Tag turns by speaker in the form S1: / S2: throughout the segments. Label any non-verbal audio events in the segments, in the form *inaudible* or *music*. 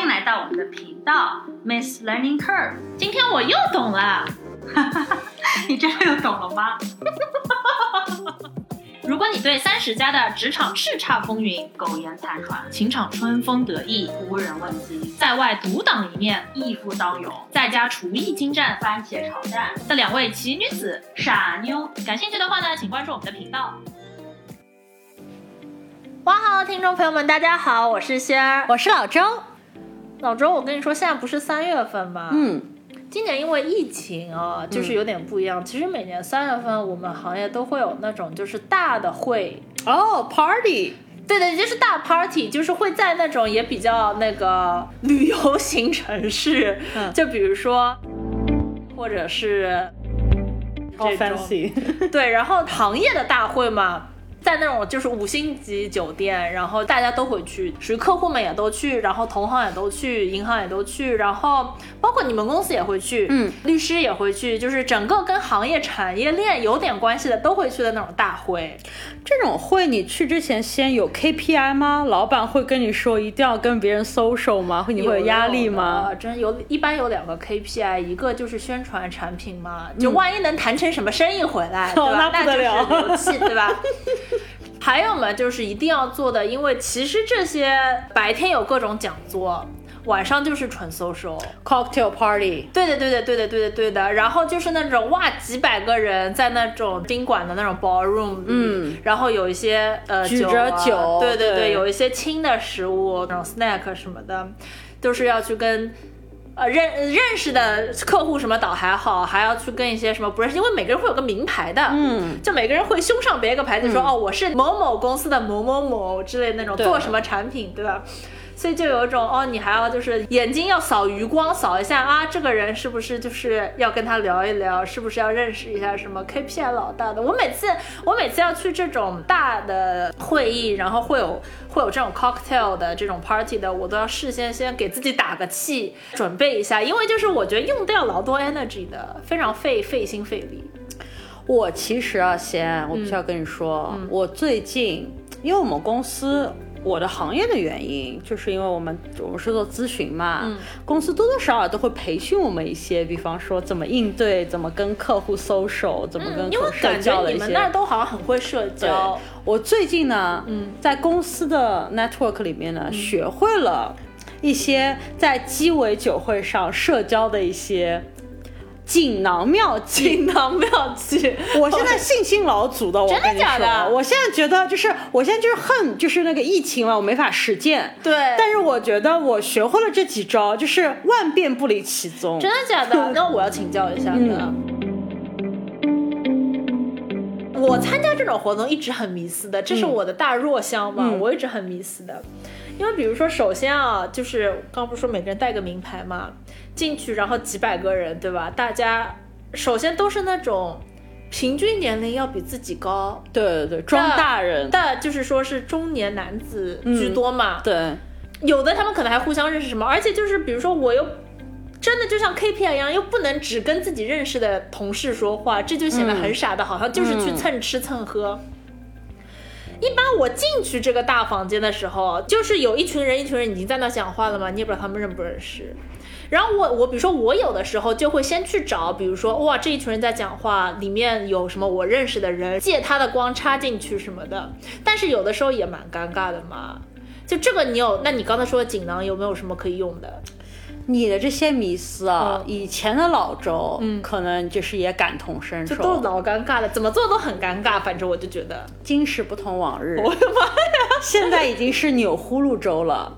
S1: 欢迎来到我们的频道 Miss Learning Curve。
S2: 今天我又懂了，*laughs*
S1: 你真的又懂了吗？*laughs*
S2: 如果你对三十加的职场叱咤风云、
S1: 苟延残喘、
S2: 情场春风得意、
S1: 无人问津、
S2: 在外独当一面、
S1: 一夫当勇、
S2: 在家厨艺精湛、
S1: 番茄炒蛋
S2: 的两位奇女子
S1: 傻妞，
S2: 感兴趣的话呢，请关注我们的频道。哇哈，听众朋友们，大家好，我是仙儿，
S3: 我是老周。
S2: 老周，我跟你说，现在不是三月份吗？
S3: 嗯，
S2: 今年因为疫情啊，就是有点不一样。其实每年三月份，我们行业都会有那种就是大的会
S3: 哦，party，
S2: 对对，就是大 party，就是会在那种也比较那个 *laughs* 旅游型城市，
S3: 嗯。*laughs*
S2: 就比如说，或者是
S3: 好
S2: 这种
S3: fancy，
S2: 对，然后行业的大会嘛，在那种就是五星级酒店，然后大家都会去，属于客户们也都去，然后同行也都去，银行也都去，然后包括你们公司也会去，
S3: 嗯，
S2: 律师也会去，就是整个跟行业产业链有点关系的都会去的那种大会。
S3: 这种会你去之前先有 KPI 吗？老板会跟你说一定要跟别人 social 吗？会你会有压力吗？
S2: 真有，一般有两个 KPI，一个就是宣传产品嘛，就万一能谈成什么生意回来，对吧？
S3: 哦那不得了
S2: 就是牛气，对吧？还有嘛，就是一定要做的，因为其实这些白天有各种讲座，晚上就是纯 social。
S3: Cocktail party，
S2: 对的，对的，对的，对的，对的。然后就是那种哇，几百个人在那种宾馆的那种 ballroom，里
S3: 嗯，
S2: 然后有一些呃
S3: 举着
S2: 啊
S3: 酒
S2: 对对
S3: 对
S2: 有一些轻的食物，那种 snack 什么的，都是要去跟。呃，认认识的客户什么倒还好，还要去跟一些什么不认识，因为每个人会有个名牌的，
S3: 嗯，
S2: 就每个人会胸上别一个牌子说，哦，我是某某公司的某某某之类的那种，做什么产品，对吧？所以就有一种哦，你还要就是眼睛要扫余光，扫一下啊，这个人是不是就是要跟他聊一聊，是不是要认识一下什么 KPI 老大的？我每次我每次要去这种大的会议，然后会有会有这种 cocktail 的这种 party 的，我都要事先先给自己打个气，准备一下，因为就是我觉得用掉老多 energy 的，非常费费心费力。
S3: 我其实啊，先，我必须要跟你说，我最近因为我们公司。我的行业的原因，就是因为我们我们是做咨询嘛，公司多多少少都会培训我们一些，比方说怎么应对，怎么跟客户 social，怎么跟
S2: 嗯因为
S3: 客户社
S2: 感觉你们
S3: 交的一些。
S2: 那儿都好像很会社
S3: 对
S2: 交，，
S3: 我最近呢，嗯，在公司的 network 里面呢，学会了一些在鸡尾酒会上社交的一些锦囊妙计。
S2: 锦囊妙计。
S3: 我现在信心老足的，我
S2: 真的假的
S3: 说，我现在觉得就是，我现在就是恨，就是那个疫情嘛，我没法实践。
S2: 对
S3: 但是我觉得我学会了这几招，就是万变不离其宗。
S2: 真的假的？*laughs* 那我要请教一下嗯。我参加这种活动一直很迷思的，这是我的大弱项嘛，我一直很迷思的。因为比如说，首先啊，就是刚不是说每个人带个名牌嘛，进去然后几百个人，对吧？大家首先都是那种平均年龄要比自己高
S3: 对对对，装大人。
S2: 但，就是说是中年男子居多嘛。
S3: 对，
S2: 有的他们可能还互相认识什么，而且就是比如说我又真的就像 KPI 一样，又不能只跟自己认识的同事说话，这就显得很傻的，好像就是去蹭吃蹭喝。一般我进去这个大房间的时候，就是有一群人，一群人已经在那讲话了嘛，你也不知道他们认不认识。然后我我比如说我有的时候就会先去找，比如说哇这一群人在讲话，里面有什么我认识的人，借他的光插进去什么的。但是有的时候也蛮尴尬的嘛。就这个你有，那你刚才说的锦囊有没有什么可以用的？
S3: 你的这些迷思啊，
S2: 嗯
S3: 以前的老周，嗯，可能就是也感同身受。
S2: 就都老尴尬了，怎么做都很尴尬。反正我就觉得，
S3: 今时不同往日，*laughs*
S2: 我的妈呀！
S3: 现在已经是钮祜禄州了。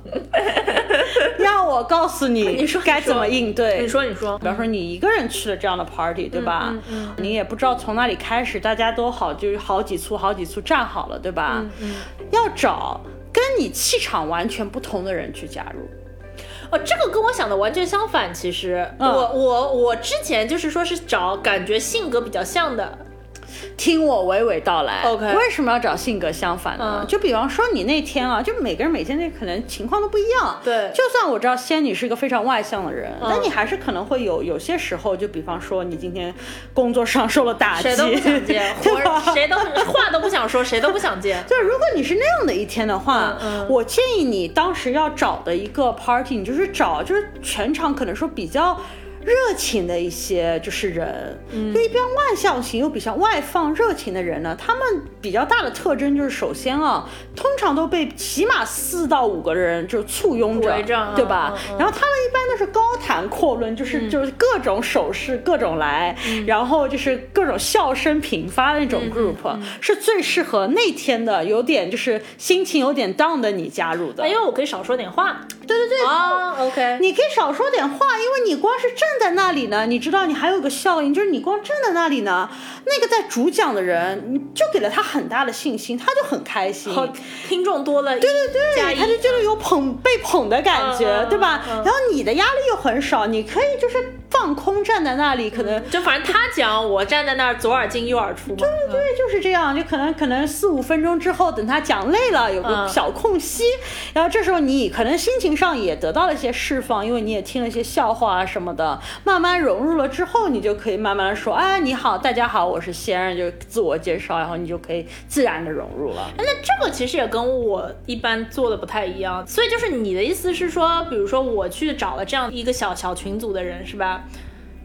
S3: *laughs* 让我告诉你，
S2: 你说
S3: 该怎么应对。
S2: 你说，你说
S3: 比，方说你一个人去了这样的 party，对吧？
S2: 嗯
S3: 你也不知道从哪里开始，大家都好就是好几簇好几簇站好了，对吧？
S2: 嗯
S3: 要找跟你气场完全不同的人去加入。
S2: 哦，这个跟我想的完全相反。其实，
S3: 嗯
S2: 我我我之前就是说是找感觉性格比较像的，
S3: 听我娓娓道来。
S2: OK
S3: 为什么要找性格相反的呢？
S2: 嗯
S3: 就比方说你那天啊，就每个人每天那可能情况都不一样。
S2: 对
S3: 就算我知道仙女是一个非常外向的人，
S2: 嗯
S3: 但你还是可能会有有些时候，就比方说你今天工作上受了打击，
S2: 谁都不想见，*laughs*
S3: 对吧？
S2: 活谁都话都不想说，谁都不想见。*laughs*
S3: 就是如果你是那样的一天的话，我建议你当时要找的一个 party，你就是找就是全场可能说比较。热情的一些就是人，
S2: 嗯
S3: 就一边外向型又比较外放、热情的人呢，他们比较大的特征就是，首先啊，通常都被起码四到五个人就簇拥着，对吧？然后他们一般都是高谈阔论，就是、就是各种手势各种来，
S2: 嗯
S3: 然后就是各种笑声频发的那种 group，、是最适合那天的有点就是心情有点 down 的你加入的。
S2: 因为我可以少说点话。
S3: 对对对。
S2: 啊，OK，
S3: 你可以少说点话，因为你光是站在那里呢，你知道你还有个效应，就是你光站在那里呢，那个在主讲的人，你就给了他很大的信心，他就很开心。
S2: 听众多了，对对对
S3: 他就就是有捧被捧的感觉，对吧？
S2: 嗯
S3: 然后你的压力又很少，你可以就是放空站在那里，可能
S2: 就反正他讲，我站在那儿左耳进右耳出嘛。对对
S3: 对，就是这样，就可能可能四五分钟之后，等他讲累了，有个
S2: 嗯
S3: 小空隙，然后这时候你可能心情上也得到了一些释放，因为你也听了一些笑话啊什么的，慢慢融入了之后，你就可以慢慢的说，哎，你好，大家好，我是仙人，就自我介绍，然后你就可以自然的融入了。
S2: 那这个其实也跟我一般做的不太一样，所以就是你的意思是说，比如说我去找了这样一个小小群组的人，是吧？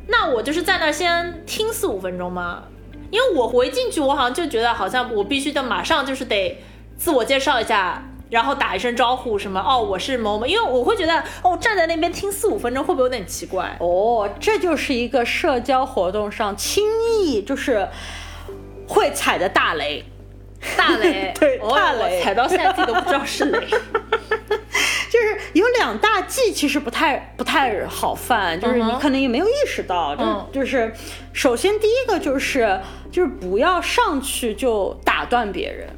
S2: 那我就是在那儿先听四五分钟吗？因为我我一进去，我好像就觉得好像我必须得马上就是得自我介绍一下，然后打一声招呼，什么哦我是某某，因为我会觉得哦站在那边听四五分钟会不会有点奇怪？
S3: 哦，这就是一个社交活动上轻易就是会踩的大雷。
S2: 大雷，*laughs*
S3: 对
S2: 哦
S3: 大雷
S2: 我踩到现在自己都不知道是雷。*laughs* *laughs*
S3: 就是有两大忌，其实不太不太好犯，就是你可能也没有意识到，就就是，首先第一个就是就是不要上去就打断别人。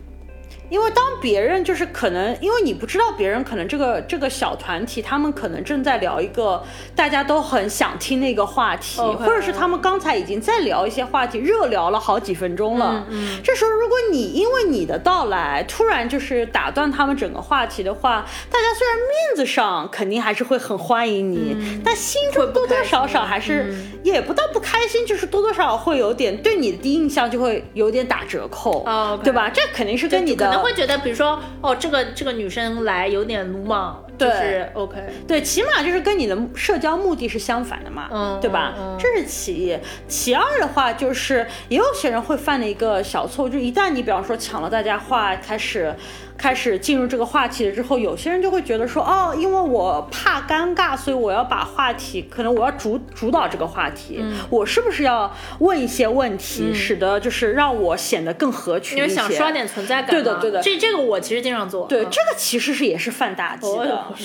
S3: 因为当别人就是可能，因为你不知道别人可能这个这个小团体，他们可能正在聊一个大家都很想听的一个话题或者是他们刚才已经在聊一些话题，热聊了好几分钟了。
S2: 嗯
S3: 这时候如果你因为你的到来突然就是打断他们整个话题的话，大家虽然面子上肯定还是会很欢迎你，但心中多多少少还是也不到不开心，就是多多少少会有点对你的第一印象就会有点打折扣，
S2: 哦
S3: 对吧？这肯定是跟你的
S2: 可能会觉得，比如说，哦，这个这个女生来有点鲁莽，就
S3: 对
S2: 是 OK，
S3: 对，起码就是跟你的社交目的是相反的嘛，
S2: 嗯
S3: 对吧？
S2: 嗯嗯
S3: 这是其一。其二的话，就是也有些人会犯的一个小错误，就一旦你比方说抢了大家话，开始开始进入这个话题了之后，有些人就会觉得说，哦，因为我怕尴尬，所以我要把话题，可能我要主主导这个话题，
S2: 嗯
S3: 我是不是要问一些问题，使得就是让我显得更合群一些？
S2: 因为想刷点存在感。
S3: 对的对的
S2: 这这个我其实经常做。
S3: 对，
S2: 嗯
S3: 这个其实是也是犯大忌的。*laughs*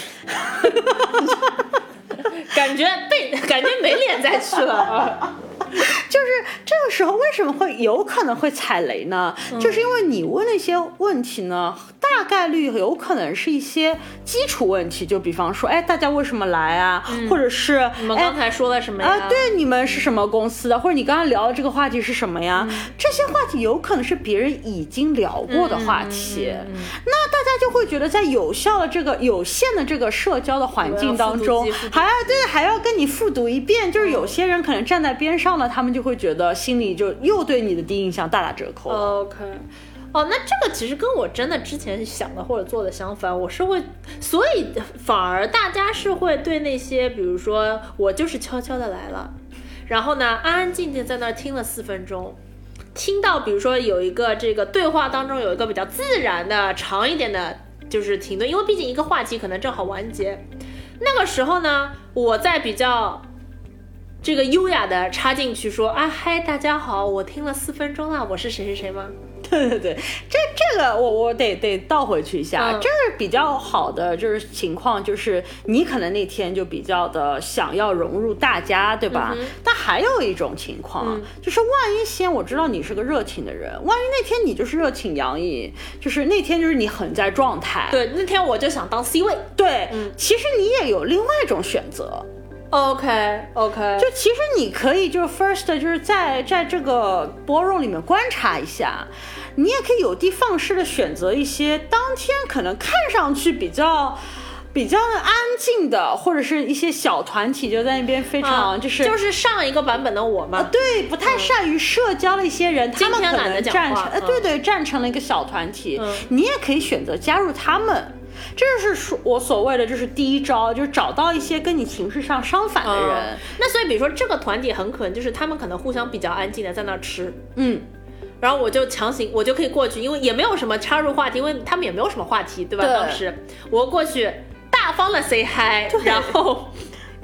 S2: 感觉被感觉没脸再去了啊。*laughs*
S3: 就是这个时候为什么会有可能会踩雷呢？
S2: 嗯
S3: 就是因为你问那些问题呢，大概率有可能是一些基础问题，就比方说，哎，大家为什么来啊？或者是
S2: 嗯你们刚
S3: 哎。
S2: 才说了什么呀？
S3: 啊，对，你们是什么公司的？或者你刚刚聊的这个话题是什么呀？
S2: 嗯
S3: 这些话题有可能是别人已经聊过的话题，
S2: 嗯
S3: 那大家就会觉得在有效的这个有限的这个社交的环境当中还要对还要跟你复读一遍，就是有些人可能站在边上呢，他们就会觉得心里就又对你的第一印象大打折扣。
S2: OK。哦，那这个其实跟我真的之前想的或者做的相反，我是会，所以反而大家是会对那些，比如说我就是悄悄的来了，然后呢安安静静在那儿听了四分钟，听到比如说有一个这个对话当中有一个比较自然的长一点的，就是停顿，因为毕竟一个话题可能正好完结，那个时候呢，我在比较这个优雅的插进去说啊嗨，大家好，我听了四分钟了，我是谁谁谁吗？*laughs*
S3: 对对对，这这个我我得得倒回去一下，
S2: 嗯
S3: 这是比较好的，就是情况，就是你可能那天就比较的想要融入大家，对吧？
S2: 嗯
S3: 但还有一种情况，就是万一先我知道你是个热情的人，万一那天你就是热情洋溢，就是那天就是你很在状态，
S2: 对，那天我就想当 C 位。
S3: 对，
S2: 嗯
S3: 其实你也有另外一种选择。
S2: OK OK，
S3: 就其实你可以就是 first 就是在在这个 ballroom 里面观察一下，你也可以有的放矢的选择一些当天可能看上去比较。比较安静的，或者是一些小团体就在那边非常就是
S2: 就是上一个版本的我嘛，
S3: 对，不太善于社交的一些人，他们可能站成，呃，对对，站成了一个小团体，你也可以选择加入他们。这就是说我所谓的，就是第一招，就是找到一些跟你情绪上相反的人。
S2: 那所以，比如说这个团体很可能就是他们可能互相比较安静的在那吃，
S3: 嗯，
S2: 然后我就强行我就可以过去，因为也没有什么插入话题，因为他们也没有什么话题，对吧？当时我过去。大方的 say hi，然后。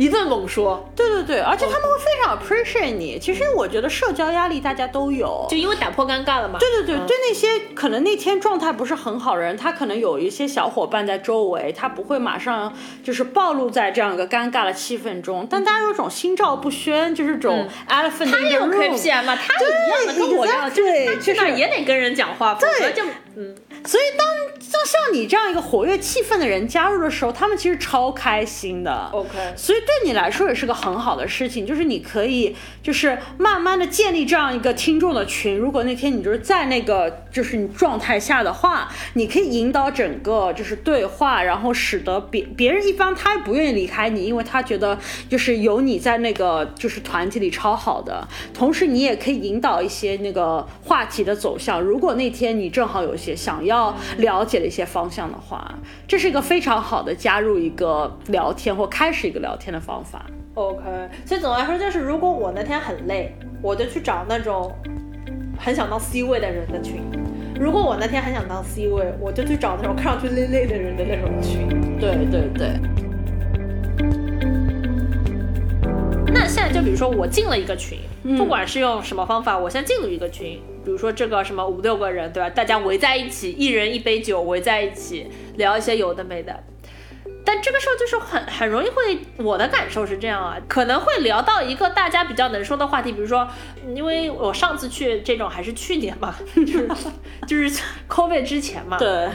S2: 一顿猛说，
S3: 对对对，而且他们会非常 appreciate 你。其实我觉得社交压力大家都有，
S2: 就因为打破尴尬了嘛。
S3: 对对对，对那些可能那天状态不是很好的人，他可能有一些小伙伴在周围，他不会马上就是暴露在这样一个尴尬的气氛中。但大家有种心照不宣，就是种 elephant。
S2: 他有 KPI 嘛？他一样的跟我一样，
S3: 对，
S2: 就是也得跟人讲话，否则就嗯。
S3: 所以当像像你这样一个活跃气氛的人加入的时候，他们其实超开心的。
S2: OK，
S3: 所以对你来说也是个很好的事情，就是你可以就是慢慢的建立这样一个听众的群。如果那天你就是在那个就是你状态下的话，你可以引导整个就是对话，然后使得别别人一方他也不愿意离开你，因为他觉得就是有你在那个就是团体里超好的。同时你也可以引导一些那个话题的走向。如果那天你正好有些想要。了解的一些方向的话，这是一个非常好的加入一个聊天或开始一个聊天的方法。
S2: OK，所以总的来说就是，如果我那天很累，我就去找那种很想当 C 位的人的群；如果我那天很想当 C 位，我就去找那种 *laughs* 看上去累累的人的那种群。
S3: 对对对。
S2: 那现在就比如说我进了一个群，不管是用什么方法，我先进入一个群。比如说这个什么五六个人，对吧？大家围在一起，一人一杯酒，围在一起聊一些有的没的。但这个时候就是很很容易会，我的感受是这样啊，可能会聊到一个大家比较能说的话题。比如说，因为我上次去这种还是去年嘛，*laughs* 就是就是 COVID 之前嘛。
S3: 对。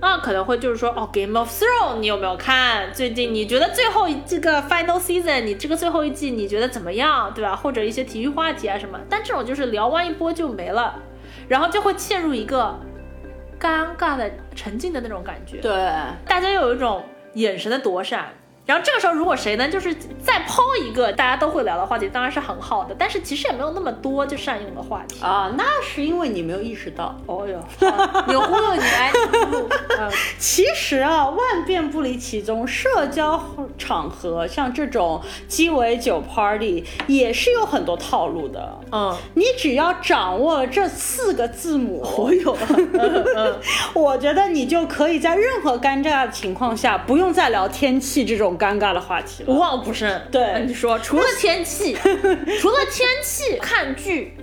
S2: 那可能会就是说，哦，Game of Thrones 你有没有看？最近你觉得最后这个 Final Season 你这个最后一季你觉得怎么样，对吧？或者一些体育话题啊什么？但这种就是聊完一波就没了，然后就会陷入一个尴尬的沉浸的那种感觉。
S3: 对，
S2: 大家又有一种眼神的躲闪。然后这个时候，如果谁呢，就是再抛一个大家都会聊的话题，当然是很好的。但是其实也没有那么多就善用的话题
S3: 啊，那是因为你没有意识到。
S2: 哦哟，*laughs* 有忽悠你来。*laughs*
S3: 其实啊，万变不离其宗，社交场合像这种鸡尾酒 party 也是有很多套路的。
S2: 嗯，
S3: 你只要掌握了这四个字母，
S2: 我有了。*laughs*
S3: 我觉得你就可以在任何尴尬的情况下，不用再聊天气这种。尴尬的话题，
S2: 无往不胜。
S3: 对，
S2: 你说 *laughs* 除了天气，*laughs* 除了天气，看剧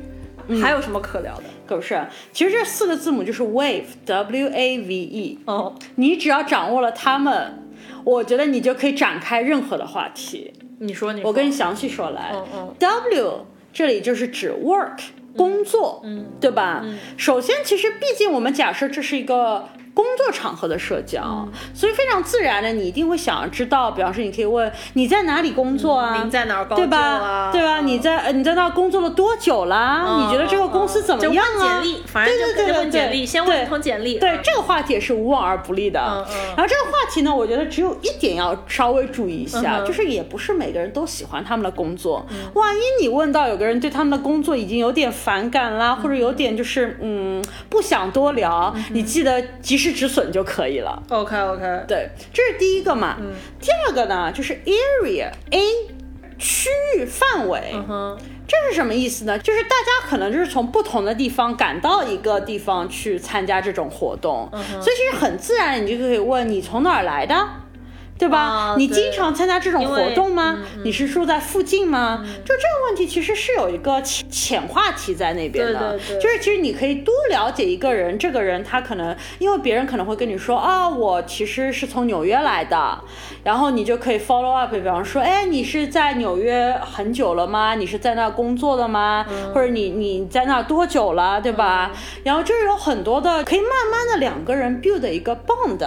S2: 还有什么可聊的？
S3: 可不是，其实这四个字母就是 wave，w a v e。
S2: 哦，
S3: 你只要掌握了它们，我觉得你就可以展开任何的话题。
S2: 你说，你
S3: 我跟你详细说来。
S2: 嗯嗯。
S3: w 这里就是指 work，工作，
S2: 嗯，
S3: 对吧？首先，其实毕竟我们假设这是一个。工作场合的社交，所以非常自然的，你一定会想要知道。比方说，你可以问你在哪里工作啊？
S2: 您在哪儿工
S3: 作对吧？对吧？你在你在那工作了多久啦？你觉得这个公司怎么样
S2: 啊？简历，反正就问简历，先问一通简历。
S3: 对，这个话题也是无往而不利的。然后这个话题呢，我觉得只有一点要稍微注意一下，就是也不是每个人都喜欢他们的工作。万一你问到有个人对他们的工作已经有点反感啦，或者有点就是嗯不想多聊，你记得及时。止损就可以了。
S2: OK OK，
S3: 对，这是第一个嘛。
S2: 嗯。
S3: 第二个呢，就是 area A 区域范围。
S2: 嗯哼。
S3: 这是什么意思呢？就是大家可能就是从不同的地方赶到一个地方去参加这种活动，所以其实很自然，你就可以问你从哪儿来的。对吧？你经常参加这种活动吗？你是住在附近吗？就这个问题，其实是有一个浅浅话题在那边
S2: 的。
S3: 就是其实你可以多了解一个人，这个人他可能因为别人可能会跟你说啊，我其实是从纽约来的，然后你就可以 follow up，比方说，哎，你是在纽约很久了吗？你是在那工作的吗？或者你你在那多久了，对吧？然后就是有很多的可以慢慢的两个人 build 一个 bond。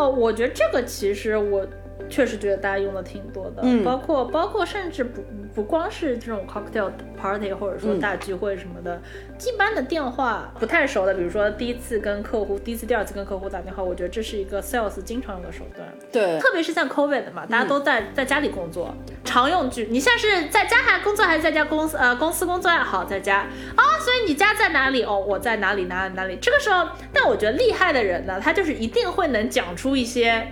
S2: 哦，我觉得这个其实我确实觉得大家用的挺多的，
S3: 嗯
S2: 包括包括甚至不不光是这种 cocktail party 或者说大聚会什么的，一般的电话不太熟的，比如说第一次跟客户，第一次、第二次跟客户打电话，我觉得这是一个 sales 经常用的手段。
S3: 对，
S2: 特别是像 COVID 嘛，大家都在、在家里工作，常用句。你现在是在家还工作，还是在家公司？呃，公司工作呀好，在家啊、所以你家在哪里？哦，我在哪里哪里哪里。这个时候，但我觉得厉害的人呢，他就是一定会能讲出一些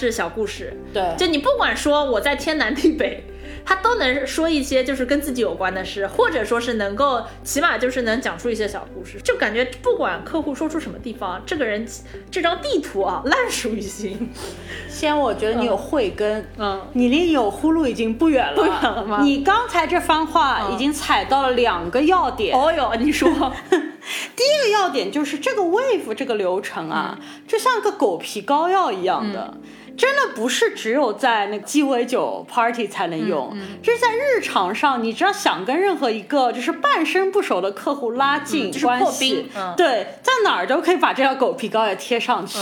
S2: 这小故事。
S3: 对，
S2: 就你不管说我在天南地北，他都能说一些就是跟自己有关的事，或者说是能够起码就是能讲出一些小故事，就感觉不管客户说出什么地方，这个人这张地图啊烂熟于心。*laughs*
S3: 先我觉得你有慧根，
S2: 嗯
S3: 你离有呼噜已经不远了，*laughs*
S2: 不远了吗
S3: 你刚才这番话已经踩到了两个要点。
S2: 哦哟，你说，*laughs*
S3: 第一个要点就是这个 wave 这个流程啊，就像个狗皮膏药一样的。真的不是只有在那个鸡尾酒 party 才能用，这是在日常上，你只要想跟任何一个就是半生不熟的客户拉近关系，对，在哪儿都可以把这条狗皮膏药贴上去，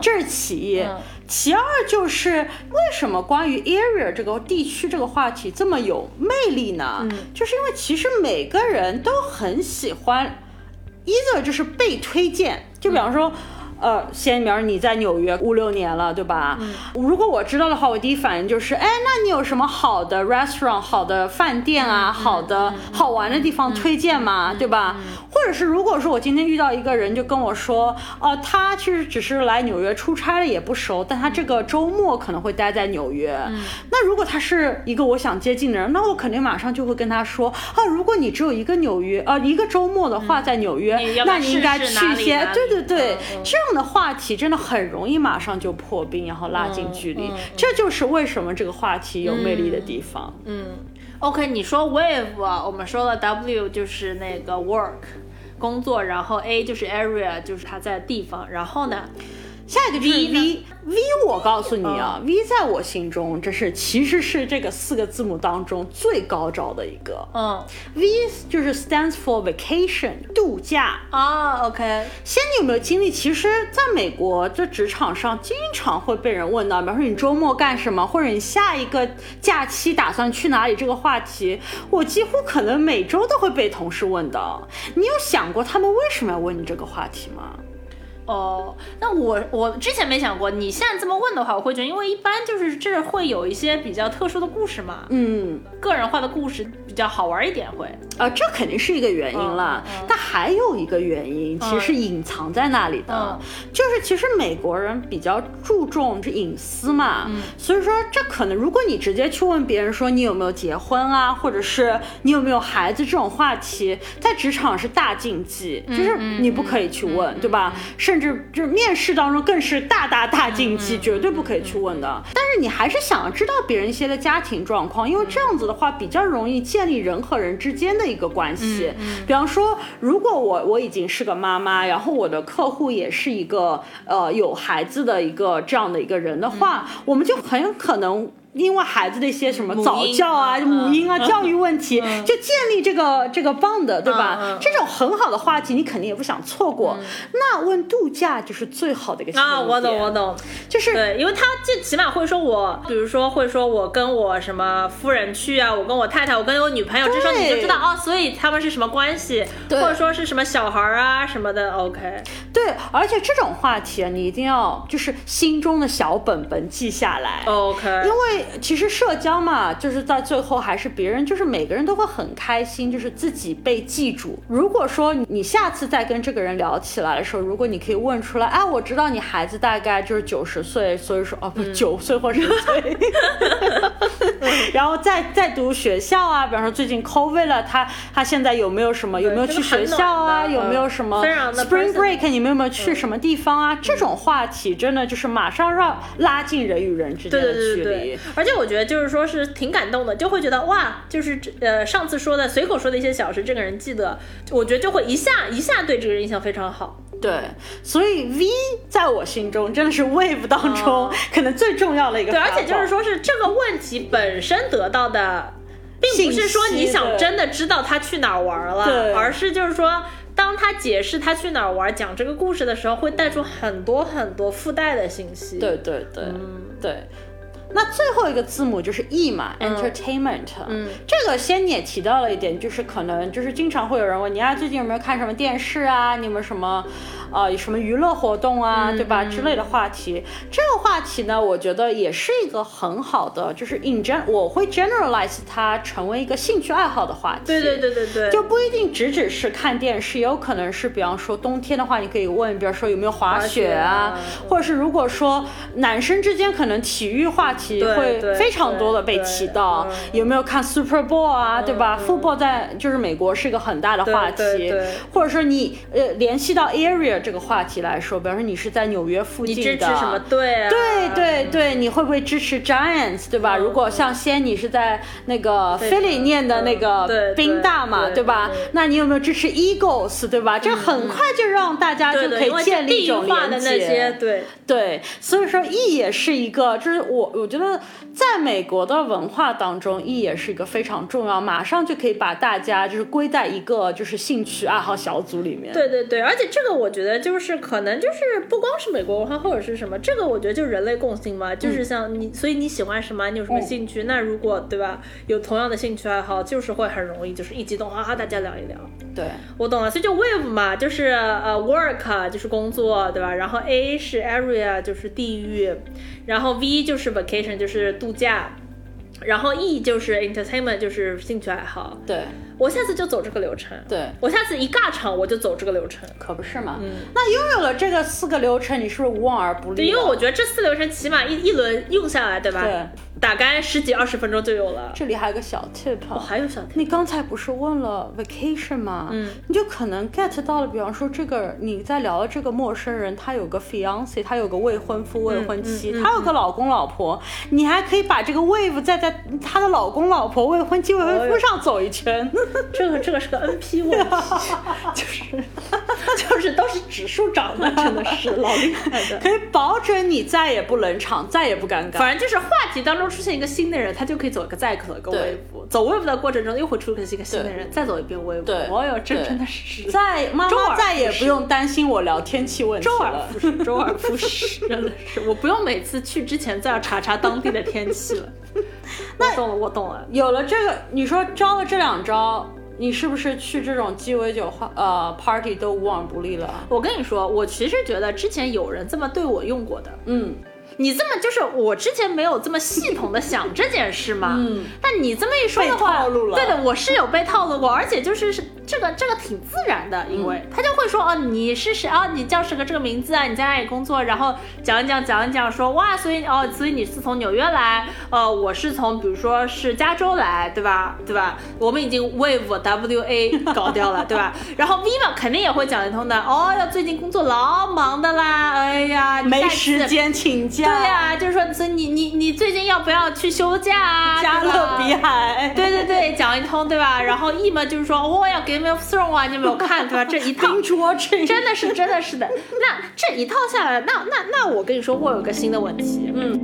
S3: 这是其一。
S2: 嗯
S3: 其二就是为什么关于 area 这个地区这个话题这么有魅力呢？
S2: 嗯
S3: 就是因为其实每个人都很喜欢，either 就是被推荐，就比方说。呃，先明你在纽约五六年了，对吧？
S2: 嗯
S3: 如果我知道的话，我第一反应就是，哎，那你有什么好的 restaurant、好的饭店啊、
S2: 嗯
S3: 好的、好玩的地方推荐吗？对吧？或者是如果说我今天遇到一个人，就跟我说，呃，他其实只是来纽约出差了，也不熟，但他这个周末可能会待在纽约。
S2: 嗯
S3: 那如果他是一个我想接近的人，那我肯定马上就会跟他说，啊，如果你只有一个纽约，呃，一个周末的话，在纽约，那你应该去一些对对这样的话题真的很容易马上就破冰，然后拉近距离，
S2: 嗯嗯。
S3: 这就是为什么这个话题有魅力的地方。
S2: 嗯，OK，你说 wave，啊我们说了 W 就是那个 work 工作，然后 A 就是 area，就是它在地方，然后呢，
S3: 下一个就是
S2: V 呢
S3: V V，我告诉你啊、v 在我心中这是其实是这个四个字母当中最高招的一个。
S2: 嗯
S3: V 就是 stands for vacation，度假。
S2: 啊，OK，
S3: 仙，你有没有经历？其实，在美国这职场上，经常会被人问到，比方说你周末干什么，或者你下一个假期打算去哪里这个话题，我几乎可能每周都会被同事问到。你有想过他们为什么要问你这个话题吗？
S2: 哦，那我我之前没想过，你现在这么问的话，我会觉得，因为一般就是这会有一些比较特殊的故事嘛，
S3: 嗯，
S2: 个人化的故事比较好玩一点会。
S3: 啊，这肯定是一个原因了，
S2: 嗯嗯。
S3: 但还有一个原因，其实是隐藏在那里的，
S2: 嗯。
S3: 就是其实美国人比较注重这隐私嘛，
S2: 嗯。
S3: 所以说这可能如果你直接去问别人说你有没有结婚啊，或者是你有没有孩子这种话题，在职场是大禁忌，
S2: 嗯
S3: 就是你不可以去问，对吧？甚至就是面试当中更是大大大禁
S2: 嗯
S3: 忌，绝对不可以去问的。但是你还是想要知道别人一些的家庭状况，因为这样子的话比较容易建立人和人之间的一个关系。比方说，如果我我已经是个妈妈，然后我的客户也是一个呃有孩子的一个这样的一个人的话，我们就很有可能。因为孩子的一些什么早教啊、
S2: 嗯
S3: 母婴啊、教育问题，就建立这个这个 bond，对吧？这种很好的话题，你肯定也不想错过。那问度假就是最好的一个
S2: 啊，我懂，我懂，
S3: 就是
S2: 对，因为他最起码会说我，比如说会说我跟我什么夫人去啊，我跟我太太，我跟我女朋友，这时候你就知道哦，所以他们是什么关系，
S3: 对。
S2: 或者说是什么小孩啊什么的，OK，
S3: 对，而且这种话题啊，你一定要就是心中的小本本记下来。
S2: OK，
S3: 因为其实社交嘛，就是在最后还是别人，就是每个人都会很开心，就是自己被记住。如果说你下次再跟这个人聊起来的时候，如果你可以问出来，哎，我知道你孩子大概就是九十岁，所以说哦不九岁或者十岁，*laughs* 然后再再读学校啊，比方说最近 COVID 了，他他现在有没有什么有没有去学校啊，有没有什么 Spring Break，你们有没有去什么地方啊？这种话题真的就是马上让拉近人与人之间的距离
S2: 对对。，而且我觉得就是说是挺感动的，就会觉得哇，就是这呃上次说的随口说的一些小事，这个人记得，我觉得就会一下一下对这个人印象非常好。
S3: 对，所以 V 在我心中真的是 Wave 当中可能最重要的一个
S2: 对，而且就是说是这个问题本身得到的，并不是说你想真的知道他去哪儿玩了，
S3: 对
S2: 而是就是说。当他解释他去哪儿玩，讲这个故事的时候，会带出很多很多附带的信息。
S3: 对对对、
S2: 嗯
S3: 对。那最后一个字母就是 E 嘛、e n t e r t a i n m e n t 嗯，这个先你也提到了一点，就是可能就是经常会有人问你啊，最近有没有看什么电视啊？你有没有什么呃有什么娱乐活动啊，对吧？之类的话题。这个话题呢，我觉得也是一个很好的，就是 in gen 我会 generalize 它成为一个兴趣爱好的话题。
S2: 对对对对对，
S3: 就不一定只只是看电视，也有可能是，比方说冬天的话，你可以问，比如说有没有滑雪啊，或者是如果说男生之间可能体育话题会非常多的被提到，有没有看 Super Bowl 啊，对吧？Football 在就是美国是一个很大的话题，或者说你呃联系到 area 这个话题来说，比方说你是在纽约附近的，
S2: 你支持什么队啊？
S3: 对对对，你会不会支持 Giants，对吧？如果像先你是在那个菲利念的那个宾大嘛，对吧？那你有没有支持 Eagles，对吧？这很快就让大家就可以建立一种连接，
S2: 对
S3: 对。所以说 E 也是一个，就是我我觉得在美国的文化当中，E 也是一个非常重要，马上就可以把大家就是归在一个就是兴趣爱好小组里面。
S2: 对对对，而且这个我觉得就是可能就是不光是美国文化或者是什么，这个我觉得就是人类共性嘛，就是像你，所以你喜欢什么，你有什么兴趣，那如果对吧，有同样的兴趣爱好，就是会很容易就是一激动啊，大家聊一聊。
S3: 对，
S2: 我懂了，所以就 wave 嘛，就是呃 work 就是工作，对吧？然后 A 是 area 就是地域，然后 V 就是 vacation 就是度假，然后 E 就是 entertainment 就是兴趣爱好。
S3: 对。
S2: 我下次就走这个流程，
S3: 对
S2: 我下次一尬场我就走这个流程，
S3: 可不是嘛？嗯，那拥有了这个四个流程，你是不是无往而不利？
S2: 对，因为我觉得这四流程起码一一轮用下来，对吧？
S3: 对，
S2: 大概十几二十分钟就有了。
S3: 这里还有个小 tip，
S2: 哦，还有小 tip。
S3: 你刚才不是问了 vacation 吗？嗯，你就可能 get 到了，比方说这个你在聊的这个陌生人，他有个 fiance，他有个未婚夫、未婚妻，他有个老公老婆，你还可以把这个 wave 再在他的老公老婆、未婚妻、未婚夫上走一圈。
S2: 这 *laughs* 个这个。是个 NP 问题，*laughs* 就是就是都是指数涨的，真的是老厉害的，
S3: 可以保准你再也不冷场，再也不尴尬。
S2: 反正就是话题当中出现一个新的人，他就可以走一个再走一个 wave，走 wave 的过程中又会出现一个新的人，再走一遍 wave。
S3: 对，
S2: 哦哟，这真的是
S3: 在妈妈再也不用担心我聊天气问题
S2: 了，周而复始，周而复始，真的是我不用每次去之前再要查查当地的天气了。*laughs* *laughs* 我懂了，我懂了，
S3: 有了这个，你说招了这两招。你是不是去这种鸡尾酒话呃 party 都无往不利了？
S2: 我跟你说，我其实觉得之前有人这么对我用过的，
S3: 嗯。
S2: 你这么就是我之前没有这么系统的想这件事嘛，嗯，但你这么一说的话，对的，我是有被套路过，而且就是是这个这个挺自然的，因为他就会说哦你是谁啊，你叫什么这个名字啊，你在哪里工作，然后讲一讲讲一讲说哇，所以哦所以你是从纽约来，呃我是从比如说是加州来，对吧对吧？我们已经 wave w a 搞掉了，对吧？*laughs* 然后 Viva 肯定也会讲一通的，哦要最近工作老忙的啦，哎呀
S3: 没时间请假。
S2: 对呀，就是说，所以你你你最近要不要去休假啊？
S3: 加勒比海，
S2: 对对对，讲一通，对吧？然后 E 嘛，就是说，我要 Game of Thrones 啊，你有没有看，对吧？这一套真的是真的是的。那这一套下来，那那那我跟你说，我有个新的问题，嗯，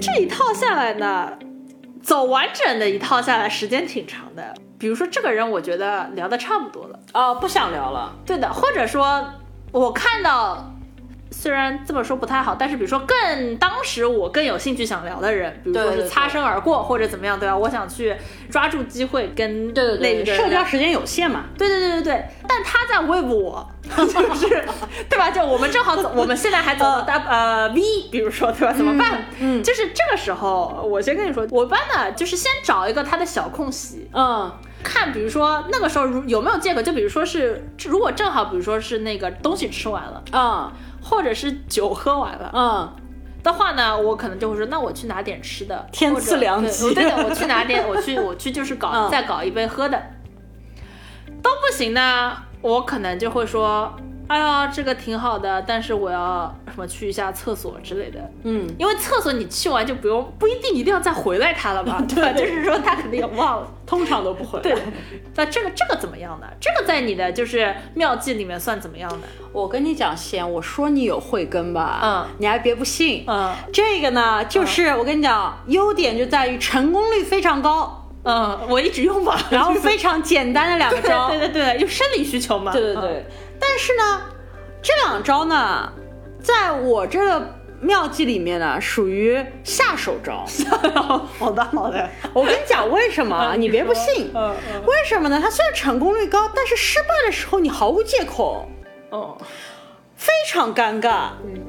S2: 这一套下来呢，走完整的一套下来，时间挺长的。比如说这个人，我觉得聊的差不多了，
S3: 哦，不想聊了。
S2: 对的，或者说，我看到，虽然这么说不太好，但是比如说更当时我更有兴趣想聊的人，比如说是擦身而过或者怎么样，对吧？我想去抓住机会跟
S3: 对对
S2: 对，
S3: 社交时间有限嘛。
S2: 对对对对对，但他在 wave 我，就是对吧？就我们正好走，我们现在还走到 W 呃 V，比如说对吧？怎么办？嗯，就是这个时候，我先跟你说，我一般呢就是先找一个他的小空隙，
S3: 嗯。
S2: 看，比如说那个时候如有没有借口，就比如说是，如果正好，比如说是那个东西吃完了，
S3: 嗯，
S2: 或者是酒喝完了，
S3: 嗯，
S2: 的话呢，我可能就会说，那我去拿点吃的，
S3: 天赐良机，
S2: 对的，我去拿点，我去，*laughs* 我去就是搞再搞一杯喝的，都不行呢，我可能就会说。哎呀，这个挺好的，但是我要什么去一下厕所之类的。
S3: 嗯，
S2: 因为厕所你去完就不用，不一定一定要再回来它了吧？*laughs* 对吧？就是说他肯定也忘了，*laughs*
S3: 通常都不会。
S2: 对，那这个这个怎么样呢？这个在你的就是妙计里面算怎么样的？
S3: 我跟你讲先，我说你有慧根吧，
S2: 嗯，
S3: 你还别不信，
S2: 嗯，
S3: 这个呢，就是我跟你讲，优点就在于成功率非常高，
S2: 嗯，我一直用吧，
S3: 然后非常 *laughs* 简单的两个招，
S2: 对对对，有生理需求嘛，
S3: 对对对。但是呢，这两招呢，在我这个妙计里面呢，属于下手招。*laughs*
S2: 好的好的，
S3: 我跟你讲为什么啊？你别不信。
S2: 嗯嗯
S3: 为什么呢？它虽然成功率高，但是失败的时候你毫无借口，
S2: 哦，
S3: 非常尴尬。
S2: 嗯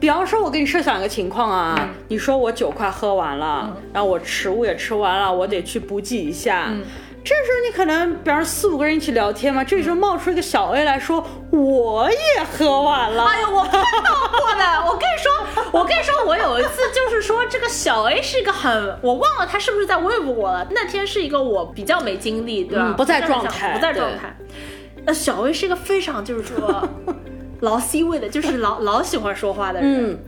S3: 比方说，我给你设想一个情况啊，你说我酒快喝完了，
S2: 嗯
S3: 然后我食物也吃完了，我得去补给一下。
S2: 嗯
S3: 这时候你可能，比方四五个人一起聊天嘛，这时候冒出一个小 A 来说，我也喝完了。
S2: 哎呦，我看到过的。我跟你说，我跟你说，我有一次就是说，这个小 A 是一个很，我忘了他是不是在 wave 我了。那天是一个我比较没精力，对吧？
S3: 嗯不在状态
S2: 不在状态。那小 A 是一个非常就是说 *laughs* 老 C 位的，就是老老喜欢说话的人。
S3: 嗯，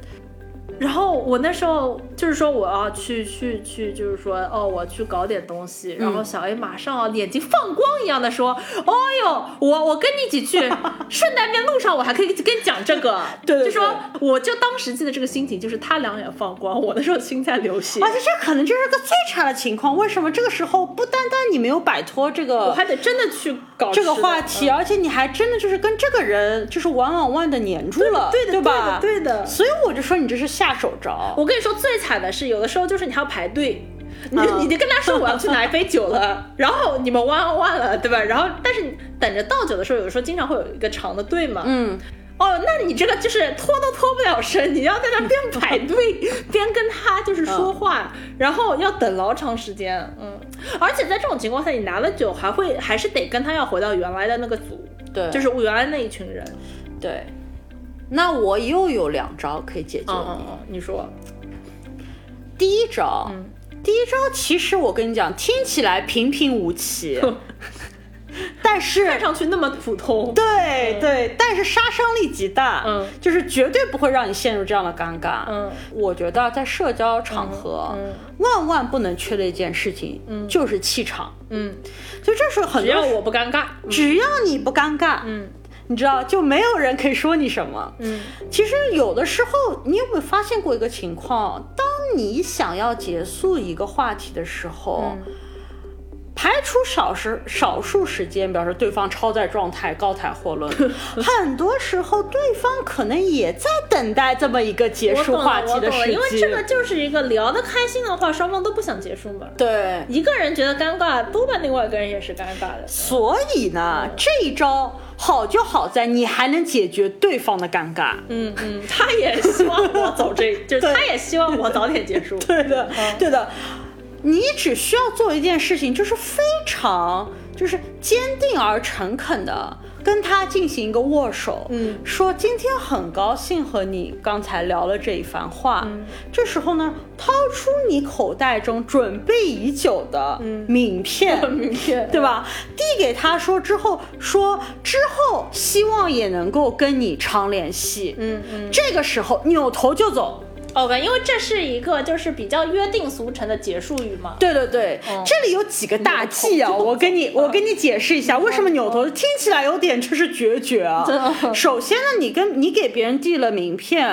S2: 然后我那时候就是说我要去去去，就是说哦，我去搞点东西。然后小 A 马上啊眼睛放光一样的说：*laughs* “哦哟，我我跟你一起去，*laughs* 顺带面路上我还可以跟你讲这个。*laughs* ”
S3: 对对
S2: 就说我就当时记得这个心情，就是他两眼放光，我那时候心在流血，
S3: 而且这可能就是个最差的情况。为什么这个时候不单单你没有摆脱这个
S2: 我还得真的去搞
S3: 这个话题，而且你还真的就是跟这个人就是 one on one 的黏住了，
S2: 对的
S3: 对吧？
S2: 对的对的
S3: 所以我就说你这是下手着。
S2: 我跟你说，最惨的是有的时候就是你还要排队。你就
S3: 嗯
S2: 你就跟他说我要去拿一杯酒了，*laughs* 然后你们弯弯了，对吧？然后但是你等着倒酒的时候，有的时候经常会有一个长的队嘛。
S3: 嗯，
S2: 哦，那你这个就是拖都拖不了身，你要在那边排队 *laughs* 边跟他就是说话，然后要等老长时间。嗯，而且在这种情况下，你拿了酒还会还是得跟他要回到原来的那个组，
S3: 对，
S2: 就是原来那一群人。
S3: 对。那我又有两招可以解决你。
S2: 嗯嗯嗯，你说，
S3: 第一招，
S2: 嗯
S3: 第一招其实我跟你讲，听起来平平无奇，*laughs* 但是
S2: 看上去那么普通。
S3: 对对，但是杀伤力极大，
S2: 嗯，
S3: 就是绝对不会让你陷入这样的尴尬。
S2: 嗯，
S3: 我觉得在社交场合，
S2: 嗯
S3: 万万不能缺的一件事情，嗯，就是气场。
S2: 嗯，
S3: 就这时候很多，
S2: 只要我不尴尬。
S3: 只要你不尴尬，
S2: 嗯
S3: 你知道，就没有人可以说你什么。
S2: 嗯
S3: 其实有的时候，你有没有发现过一个情况？当你想要结束一个话题的时候，
S2: 嗯
S3: 排除少时少数时间，表示对方超载状态、高谈阔论，*laughs* 很多时候对方可能也在等待这么一个结束话题的时机。
S2: 因为这个就是一个聊得开心的话，双方都不想结束嘛。
S3: 对，
S2: 一个人觉得尴尬，多半另外一个人也是尴尬的。
S3: 所以呢，这一招好就好在你还能解决对方的尴尬。
S2: 嗯嗯，他也希望我走这，就是
S3: 对
S2: 他也希望我早点结束。*laughs*
S3: 对的，对的。你只需要做一件事情，就是非常就是坚定而诚恳的跟他进行一个握手，
S2: 嗯
S3: 说今天很高兴和你刚才聊了这一番话。
S2: 嗯
S3: 这时候呢，掏出你口袋中准备已久的名片，
S2: 嗯 *laughs* 名片
S3: 对吧？递给他说之后，说之后希望也能够跟你常联系。
S2: 嗯嗯
S3: 这个时候扭头就走。
S2: ，OK，因为这是一个就是比较约定俗成的结束语嘛。
S3: 对对对，
S2: 嗯。
S3: 这里有几个大忌啊，我跟你我跟你解释一下，为什么扭头？听起来有点就是决绝啊。*laughs* 首先呢，你跟你给别人递了名片，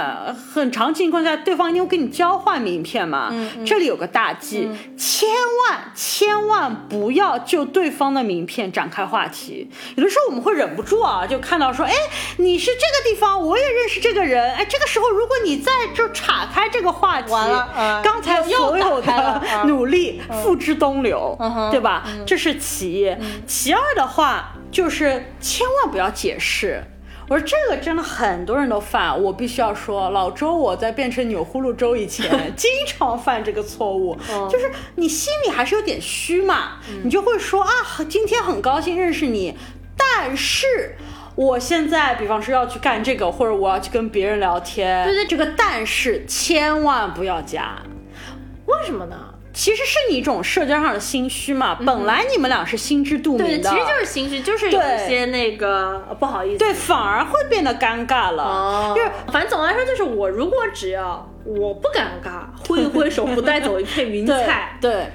S3: 很长情况下对方一定会跟你交换名片嘛。
S2: 嗯
S3: 这里有个大忌，千万千万不要就对方的名片展开话题。有的时候我们会忍不住啊，就看到说，哎，你是这个地方，我也认识这个人，哎，这个时候如果你再就岔开这个话题，刚才所有的
S2: 嗯 *laughs*
S3: 努力付之东流，对吧？这是其一。其二的话，就是千万不要解释。我说这个真的很多人都犯，我必须要说，老周我在变成钮祜禄周以前，*laughs* 经常犯这个错误，
S2: 嗯
S3: 就是你心里还是有点虚嘛，你就会说啊，今天很高兴认识你，但是。我现在，比方说要去干这个，或者我要去跟别人聊天，
S2: 对对
S3: 这个但是千万不要加，
S2: 为什么呢？
S3: 其实是你一种社交上的心虚嘛。本来你们俩是心知肚，明的，
S2: 其实就是心虚，就是有一些那个呃不好意思。
S3: 对，反而会变得尴尬了。
S2: 哦，
S3: 就是
S2: 反正总的来说，就是我如果只要我不尴尬，挥一挥手不带走一片云彩，
S3: 对
S2: 对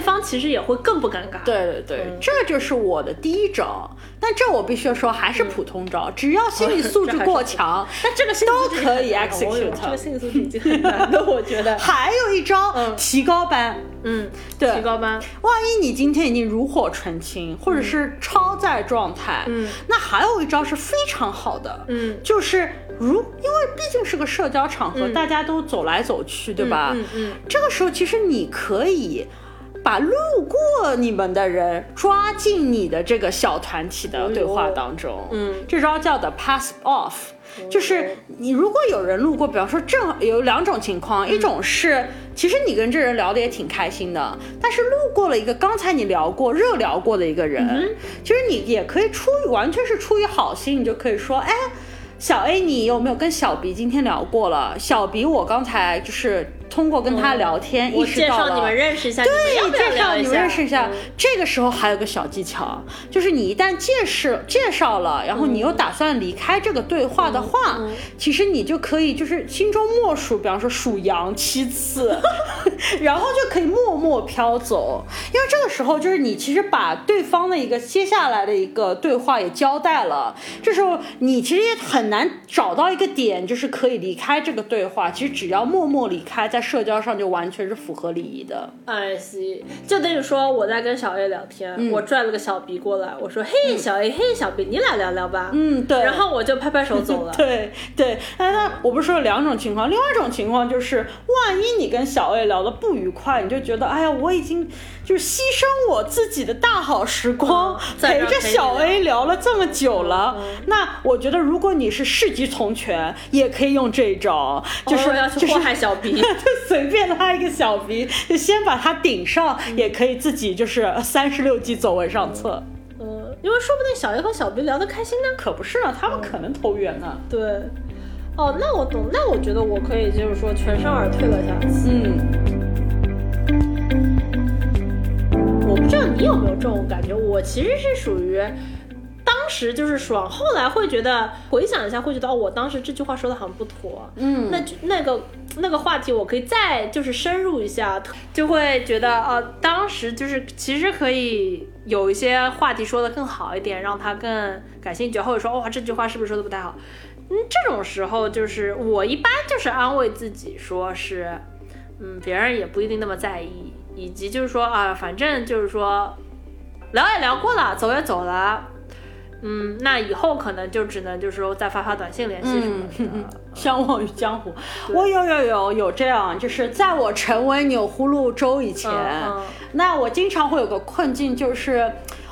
S2: 方其实也会更不尴尬。
S3: 对对对，这就是我的第一招。但这我必须要说，还是普通招，只要心理素质过强，*laughs*
S2: 那这个
S3: 都可以 execute
S2: 这个心理素质已经很难的，我觉得。*laughs*
S3: 还有一招，提高班。
S2: 嗯，
S3: 对
S2: 提高班。
S3: 万一你今天已经炉火纯青，或者是超载状态，
S2: 嗯，
S3: 那还有一招是非常好的，
S2: 嗯
S3: 就是如因为毕竟是个社交场合，大家都走来走去，对吧？
S2: 嗯嗯
S3: 这个时候其实你可以。把路过你们的人抓进你的这个小团体的对话当中，
S2: 嗯
S3: 这招叫的 pass off，就是你如果有人路过，比方说正有两种情况，一种是其实你跟这人聊的也挺开心的，但是路过了一个刚才你聊过热聊过的一个人，其实你也可以出于完全是出于好心，你就可以说，哎。小 A，你有没有跟小 B 今天聊过了？小 B，我刚才就是通过跟他聊天，
S2: 我
S3: 意识到了。
S2: 介绍你们认识一下，你们要
S3: 对，介绍你们？认识一下。
S2: 嗯
S3: 这个时候还有个小技巧，就是你一旦介绍介绍了，然后你又打算离开这个对话的话，
S2: 嗯
S3: 其实你就可以就是心中默数，比方说数羊七次，*laughs* 然后就可以默默飘走。因为这个时候就是你其实把对方的一个接下来的一个对话也交代了，这时候你其实也很难找到一个点，就是可以离开这个对话。其实只要默默离开，在社交上就完全是符合礼仪的。
S2: I see，就等于说我在跟小 A 聊天，
S3: 嗯
S2: 我拽了个小 B 过来，我说嘿小 A，嘿小 B，你俩聊聊吧。
S3: 嗯，对。
S2: 然后我就拍拍手走了。*laughs*
S3: 对对，但那我不是说了两种情况，另外一种情况就是，万一你跟小 A 聊的不愉快，你就觉得，哎呀，我已经就是牺牲我自己的大好时光，
S2: 嗯
S3: 陪着小 A 聊了这么久了，那我觉得如果你是事急从权，也可以用这一招，就是、
S2: 哦要去祸害小 B
S3: 就 *laughs* *laughs* 随便拉一个小 B，就先把他顶上，也可以自己就是三十六计走为上策。
S2: 嗯，因为说不定小 A 和小 B 聊得开心呢。
S3: 可不是啊，他们可能投缘呢。
S2: 对，哦，那我懂，那我觉得我可以就是说全身而退了下去。
S3: 嗯。
S2: 我不知道你有没有这种感觉，我其实是属于。当时就是爽，后来会觉得回想一下，会觉得哦，我当时这句话说的很不妥，
S3: 嗯
S2: 那那个那个话题我可以再就是深入一下，就会觉得哦、呃当时就是其实可以有一些话题说的更好一点，让他更感兴趣，或者说哇这句话是不是说的不太好？嗯，这种时候就是我一般就是安慰自己说是，嗯，别人也不一定那么在意，以及就是说啊，反正就是说聊也聊过了，走也走了。嗯，那以后可能就只能就是说再发发短信联系什么的。
S3: 嗯相忘于江湖，我有有有有这样，就是在我成为钮祜禄州以前，那我经常会有个困境，就是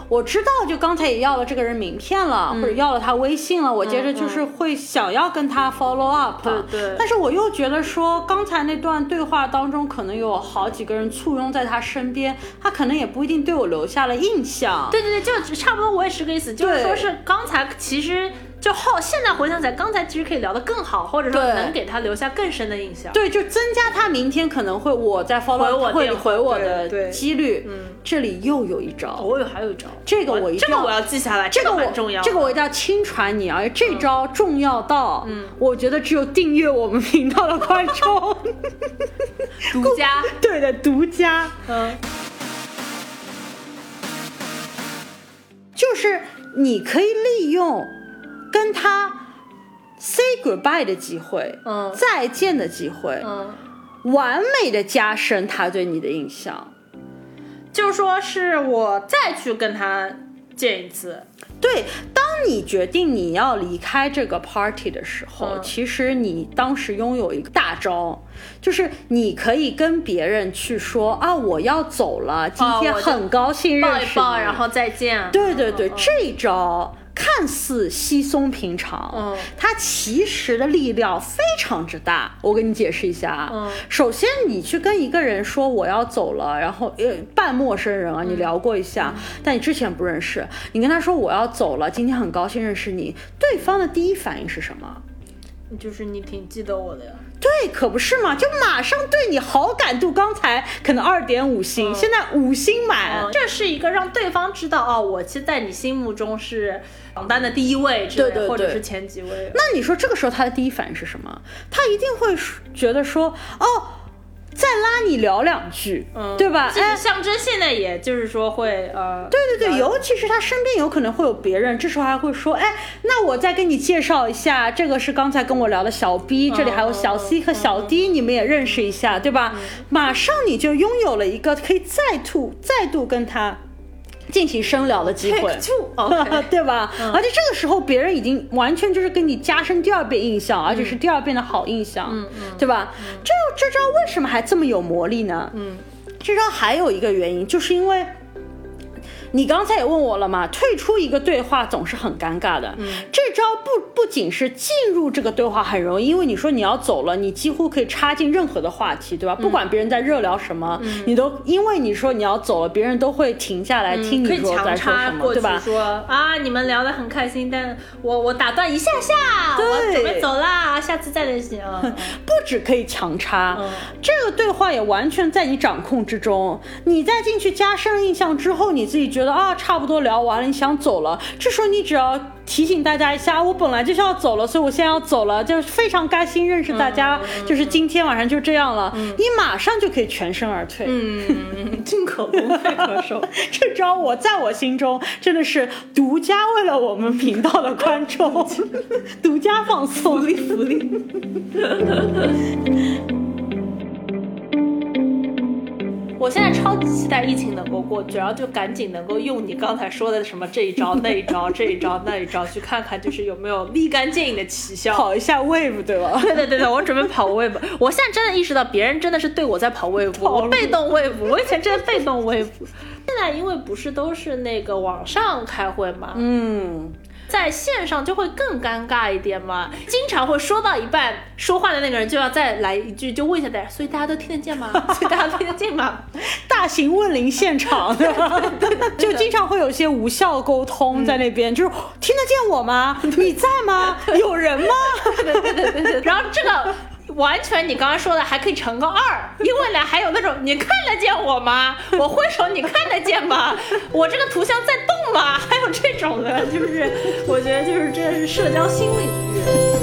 S3: 我知道，就刚才也要了这个人名片了，
S2: 嗯。
S3: 或者要了他微信了，我接着就是会想要跟他 follow up，
S2: 对对。
S3: 但是我又觉得说，刚才那段对话当中，可能有好几个人簇拥在他身边，他可能也不一定对我留下了印象。
S2: 对对对，就差不多，我也是个意思，就是说是刚才其实就后现在回想起来，刚才其实可以聊得更好，或者说能给他留下更深的印象。
S3: 对，就增加他明天可能会我在 follow 会回我的几率。
S2: 嗯，
S3: 这里又有一招，
S2: 我有还有一招，
S3: 这个我一定要
S2: 这个我要记下来，
S3: 这个我
S2: 重要。
S3: 这个我一定要亲传你啊！这招重要到，
S2: 嗯
S3: 我觉得只有订阅我们频道的观众，*laughs*
S2: 独家。*laughs*
S3: 对的，独家，
S2: 嗯
S3: 就是你可以利用跟他 say goodbye 的机会，
S2: 嗯
S3: 再见的机会，
S2: 嗯，
S3: 完美的加深他对你的印象。
S2: 就说是我再去跟他见一次，
S3: 对，当你决定你要离开这个 party 的时候，
S2: 嗯
S3: 其实你当时拥有一个大招，就是你可以跟别人去说啊，我要走了，今天很高兴
S2: 抱
S3: 认识你。
S2: 一抱，然后再见。
S3: 对对对，这一招看似稀松平常，
S2: 嗯
S3: 它其实的力量非常之大。我给你解释一下啊，
S2: 嗯
S3: 首先你去跟一个人说我要走了，然后呃半陌生人啊，
S2: 嗯
S3: 你聊过一下，但你之前不认识，你跟他说我要走了，今天很高兴认识你，对方的第一反应是什么？
S2: 就是你挺记得我的呀。
S3: 对，可不是嘛，就马上对你好感度，刚才可能二点五星，现在五星满。
S2: 嗯，这是一个让对方知道哦，我其实在你心目中是榜单的第一位之类，
S3: 对对对
S2: 或者是前几位。
S3: 那你说这个时候他的第一反应是什么？他一定会觉得说，哦，再拉你聊两句，
S2: 嗯
S3: 对吧？
S2: 其实
S3: 哎，
S2: 象征现在也就是说会呃，
S3: 对对对，尤其是他身边有可能会有别人，这时候还会说，哎，那我再跟你介绍一下，这个是刚才跟我聊的小 B，这里还有小 C 和小 D，你们也认识一下，对吧？马上你就拥有了一个可以再度再度跟他进行深聊的机会 *laughs* *laughs* 对吧？而且这个时候别人已经完全就是跟你加深第二遍印象，而且是第二遍的好印象，对吧？这这招为什么还这么有魔力呢？嗯，这招还有一个原因，就是因为。你刚才也问我了嘛，退出一个对话总是很尴尬的。嗯，这招不不仅是进入这个对话很容易，因为你说你要走了，你几乎可以插进任何的话题，对吧？不管别人在热聊什么，你都因为你说你要走了，别人都会停下来听你说在说什么，对吧？
S2: 说啊，你们聊得很开心，但我我打断一下下，我
S3: 对
S2: 准备走啦，下次再联系啊。*laughs*
S3: 不止可以强插，
S2: 嗯
S3: 这个对话也完全在你掌控之中。你在进去加深印象之后，你自己觉得啊，差不多聊完了，你想走了，这时候你只要提醒大家一下，我本来就是要走了，所以我现在要走了，就是非常开心认识大家，
S2: 嗯
S3: 就是今天晚上就这样了，你马上就可以全身而退。
S2: 嗯，进可攻，退可守。*laughs*
S3: 这招我在我心中真的是独家为了我们频道的观众 *laughs* *laughs* 独家放送。
S2: 福利福利。我现在超级期待疫情能够过去，然后就赶紧能够用你刚才说的什么这一招 *laughs* 那一招这一招那一招去看看，就是有没有立竿见影的奇效。
S3: 跑一下 wave 对吧？
S2: 对对对对，我准备跑 wave。我现在真的意识到，别人真的是对我在跑 wave，我被动 wave。我以前真的被动 wave，现在因为不是都是那个网上开会嘛，
S3: 嗯，
S2: 在线上就会更尴尬一点嘛，经常会说到一半，说话的那个人就要再来一句，就问一下大家，所以大家都听得见吗？*laughs* 所以大家都听得见吗？*laughs*
S3: 大型问铃现场，对吧？就经常会有一些无效沟通在那边，就是听得见我吗？你在吗？有人吗？*laughs*
S2: 然后这个。完全，你刚刚说的还可以乘个二，因为呢还有那种你看得见我吗？*laughs* 我挥手你看得见吗？我这个图像在动吗？还有这种的，就是我觉得就是这是社交新领域。